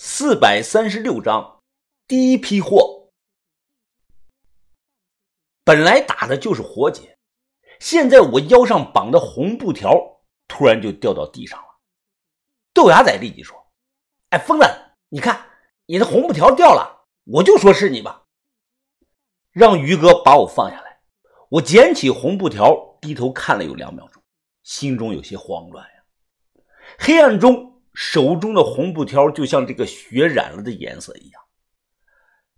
四百三十六章，第一批货。本来打的就是活结，现在我腰上绑的红布条突然就掉到地上了。豆芽仔立即说：“哎，疯子，你看你的红布条掉了，我就说是你吧。”让于哥把我放下来。我捡起红布条，低头看了有两秒钟，心中有些慌乱呀。黑暗中。手中的红布条就像这个血染了的颜色一样。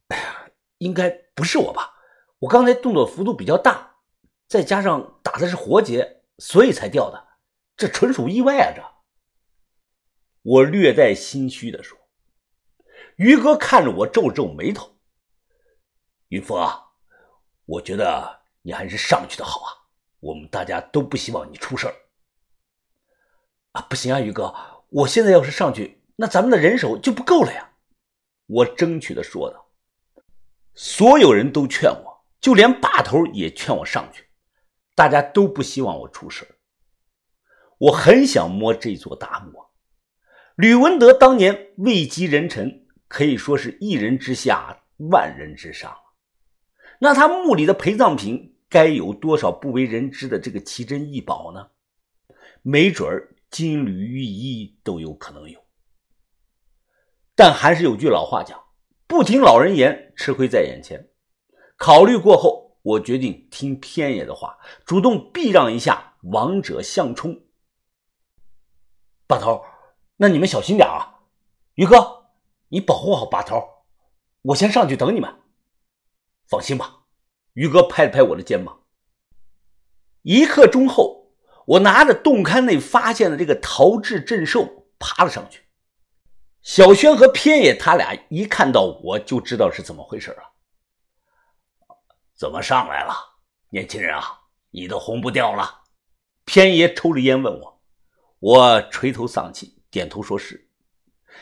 哎呀，应该不是我吧？我刚才动作幅度比较大，再加上打的是活结，所以才掉的。这纯属意外啊！这，我略带心虚的说。于哥看着我，皱皱眉头。于峰啊，我觉得你还是上去的好啊。我们大家都不希望你出事儿。啊，不行啊，于哥。我现在要是上去，那咱们的人手就不够了呀！我争取的说道。所有人都劝我，就连把头也劝我上去，大家都不希望我出事。我很想摸这座大墓。吕文德当年位极人臣，可以说是一人之下，万人之上那他墓里的陪葬品该有多少不为人知的这个奇珍异宝呢？没准儿。金缕玉衣都有可能有，但还是有句老话讲：“不听老人言，吃亏在眼前。”考虑过后，我决定听天爷的话，主动避让一下王者相冲。把头，那你们小心点啊！于哥，你保护好把头，我先上去等你们。放心吧，于哥拍了拍我的肩膀。一刻钟后。我拿着洞龛内发现的这个陶制镇兽爬了上去。小轩和偏野他俩一看到我就知道是怎么回事了。怎么上来了，年轻人啊？你的红布掉了？偏爷抽着烟问我。我垂头丧气，点头说是。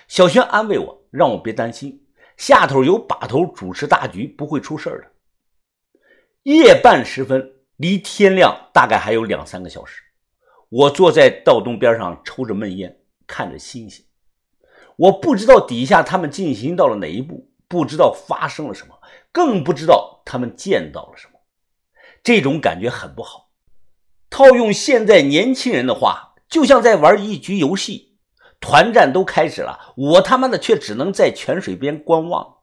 小轩安慰我，让我别担心，下头有把头主持大局，不会出事的。夜半时分，离天亮大概还有两三个小时。我坐在道东边上抽着闷烟，看着星星。我不知道底下他们进行到了哪一步，不知道发生了什么，更不知道他们见到了什么。这种感觉很不好。套用现在年轻人的话，就像在玩一局游戏，团战都开始了，我他妈的却只能在泉水边观望。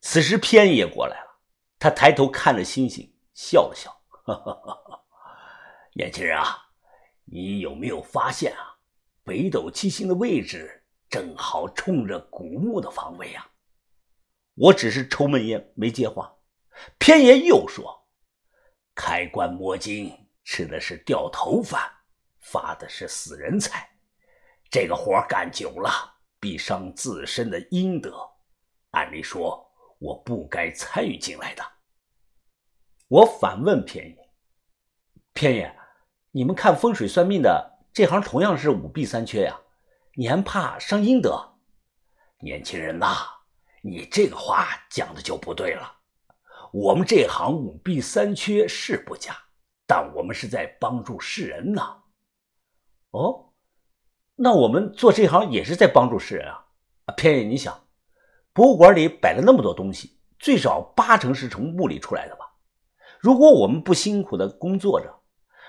此时偏爷过来了，他抬头看着星星，笑了笑，哈哈哈。年轻人啊，你有没有发现啊？北斗七星的位置正好冲着古墓的方位啊！我只是抽闷烟，没接话。偏爷又说：“开棺摸金，吃的是掉头饭，发的是死人财。这个活干久了，必伤自身的阴德。按理说，我不该参与进来的。”我反问偏爷：“偏爷。”你们看风水算命的这行同样是五弊三缺呀，你还怕伤阴德？年轻人呐，你这个话讲的就不对了。我们这行五弊三缺是不假，但我们是在帮助世人呢。哦，那我们做这行也是在帮助世人啊。偏爷，你想，博物馆里摆了那么多东西，最少八成是从墓里出来的吧？如果我们不辛苦的工作着。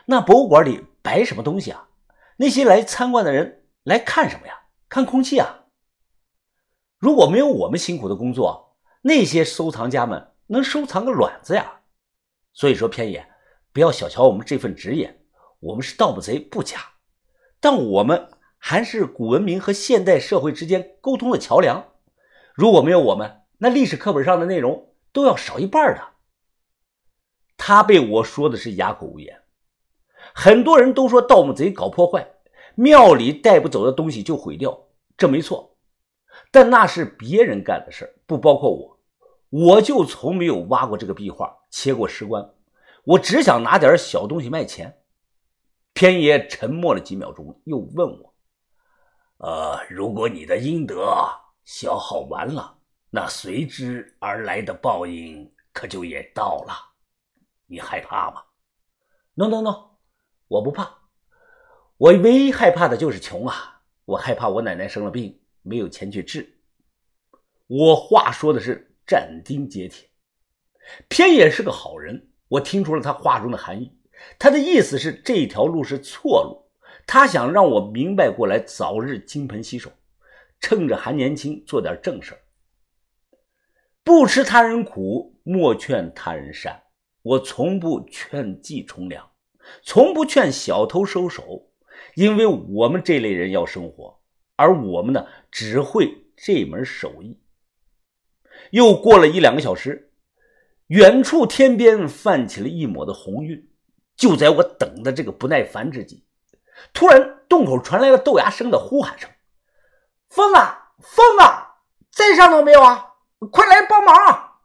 那博物馆里摆什么东西啊？那些来参观的人来看什么呀？看空气啊！如果没有我们辛苦的工作，那些收藏家们能收藏个卵子呀！所以说，偏爷不要小瞧我们这份职业，我们是盗墓贼不假，但我们还是古文明和现代社会之间沟通的桥梁。如果没有我们，那历史课本上的内容都要少一半的。他被我说的是哑口无言。很多人都说盗墓贼搞破坏，庙里带不走的东西就毁掉，这没错。但那是别人干的事不包括我。我就从没有挖过这个壁画，切过石棺，我只想拿点小东西卖钱。天爷沉默了几秒钟，又问我：“呃，如果你的阴德消耗完了，那随之而来的报应可就也到了，你害怕吗？”“No No No。”我不怕，我唯一害怕的就是穷啊！我害怕我奶奶生了病，没有钱去治。我话说的是斩钉截铁。偏也是个好人，我听出了他话中的含义。他的意思是这条路是错路，他想让我明白过来，早日金盆洗手，趁着还年轻做点正事不吃他人苦，莫劝他人善。我从不劝计从良，从不劝小偷收手，因为我们这类人要生活，而我们呢，只会这门手艺。又过了一两个小时，远处天边泛起了一抹的红晕。就在我等的这个不耐烦之际，突然洞口传来了豆芽声的呼喊声：“风啊，风啊，在上头没有啊？快来帮忙！”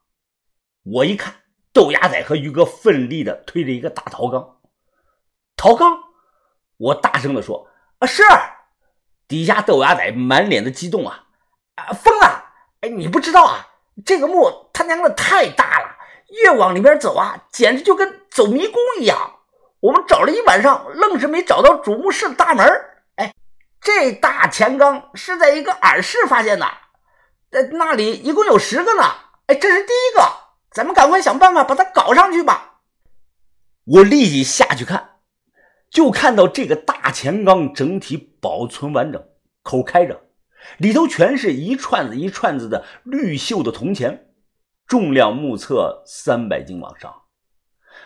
我一看，豆芽仔和于哥奋力的推着一个大陶缸。陶刚，我大声的说：“啊，是！”底下豆芽仔满脸的激动啊！啊，疯了！哎，你不知道啊，这个墓他娘的太大了，越往里边走啊，简直就跟走迷宫一样。我们找了一晚上，愣是没找到主墓室的大门。哎，这大钱缸是在一个耳室发现的，在那里一共有十个呢。哎，这是第一个，咱们赶快想办法把它搞上去吧。我立即下去看，就看到这个大钱缸整体保存完整，口开着，里头全是一串子一串子的绿锈的铜钱，重量目测三百斤往上。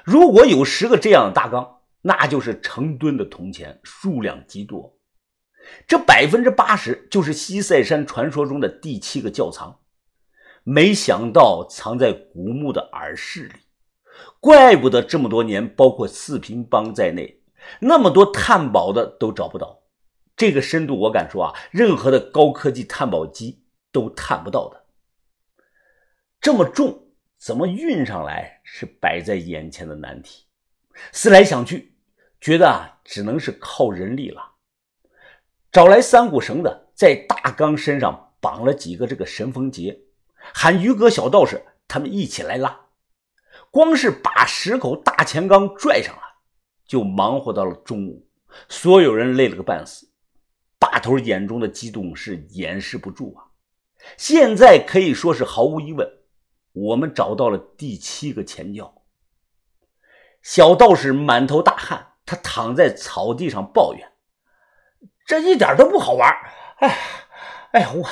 如果有十个这样的大缸，那就是成吨的铜钱，数量极多。这百分之八十就是西塞山传说中的第七个窖藏。没想到藏在古墓的耳室里，怪不得这么多年，包括四平帮在内，那么多探宝的都找不到。这个深度，我敢说啊，任何的高科技探宝机都探不到的。这么重。怎么运上来是摆在眼前的难题，思来想去，觉得啊，只能是靠人力了。找来三股绳子，在大缸身上绑了几个这个神风结，喊于哥、小道士他们一起来拉。光是把十口大钱缸拽上来，就忙活到了中午，所有人累了个半死。把头眼中的激动是掩饰不住啊！现在可以说是毫无疑问。我们找到了第七个前窖。小道士满头大汗，他躺在草地上抱怨：“这一点都不好玩！哎，哎呀，我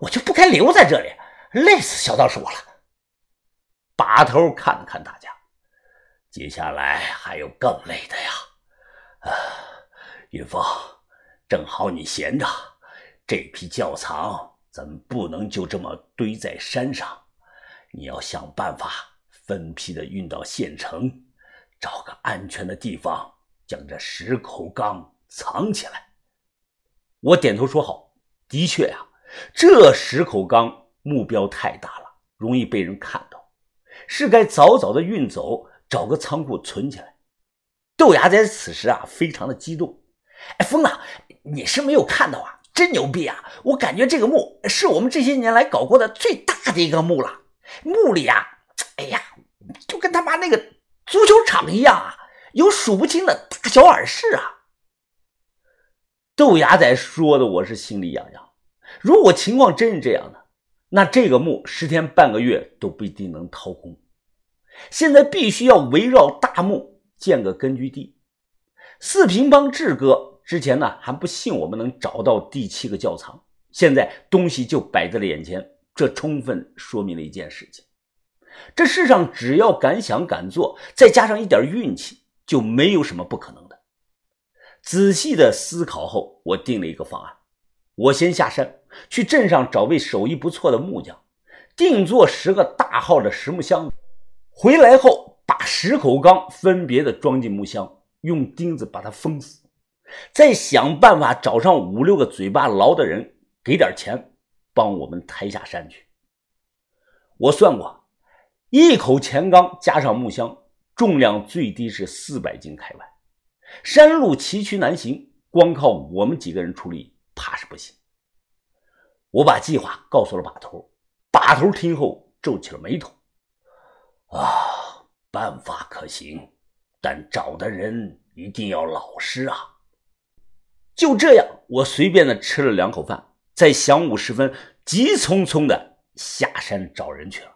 我就不该留在这里，累死小道士我了。”把头看了看大家，接下来还有更累的呀。啊，云峰，正好你闲着，这批窖藏咱们不能就这么堆在山上。你要想办法分批的运到县城，找个安全的地方将这十口缸藏起来。我点头说好。的确呀，这十口缸目标太大了，容易被人看到，是该早早的运走，找个仓库存起来。豆芽仔此时啊，非常的激动。哎，疯了，你是没有看到啊，真牛逼啊！我感觉这个墓是我们这些年来搞过的最大的一个墓了。墓里啊，哎呀，就跟他妈那个足球场一样啊，有数不清的大小耳饰啊。豆芽仔说的，我是心里痒痒。如果情况真是这样的，那这个墓十天半个月都不一定能掏空。现在必须要围绕大墓建个根据地。四平帮志哥之前呢还不信我们能找到第七个窖藏，现在东西就摆在了眼前。这充分说明了一件事情：这世上只要敢想敢做，再加上一点运气，就没有什么不可能的。仔细的思考后，我定了一个方案：我先下山去镇上找位手艺不错的木匠，定做十个大号的实木箱子。回来后，把十口缸分别的装进木箱，用钉子把它封死，再想办法找上五六个嘴巴牢的人，给点钱。帮我们抬下山去。我算过，一口钱缸加上木箱，重量最低是四百斤开外。山路崎岖难行，光靠我们几个人出力，怕是不行。我把计划告诉了把头，把头听后皱起了眉头。啊，办法可行，但找的人一定要老实啊。就这样，我随便的吃了两口饭。在晌午时分急匆匆的下山找人去了。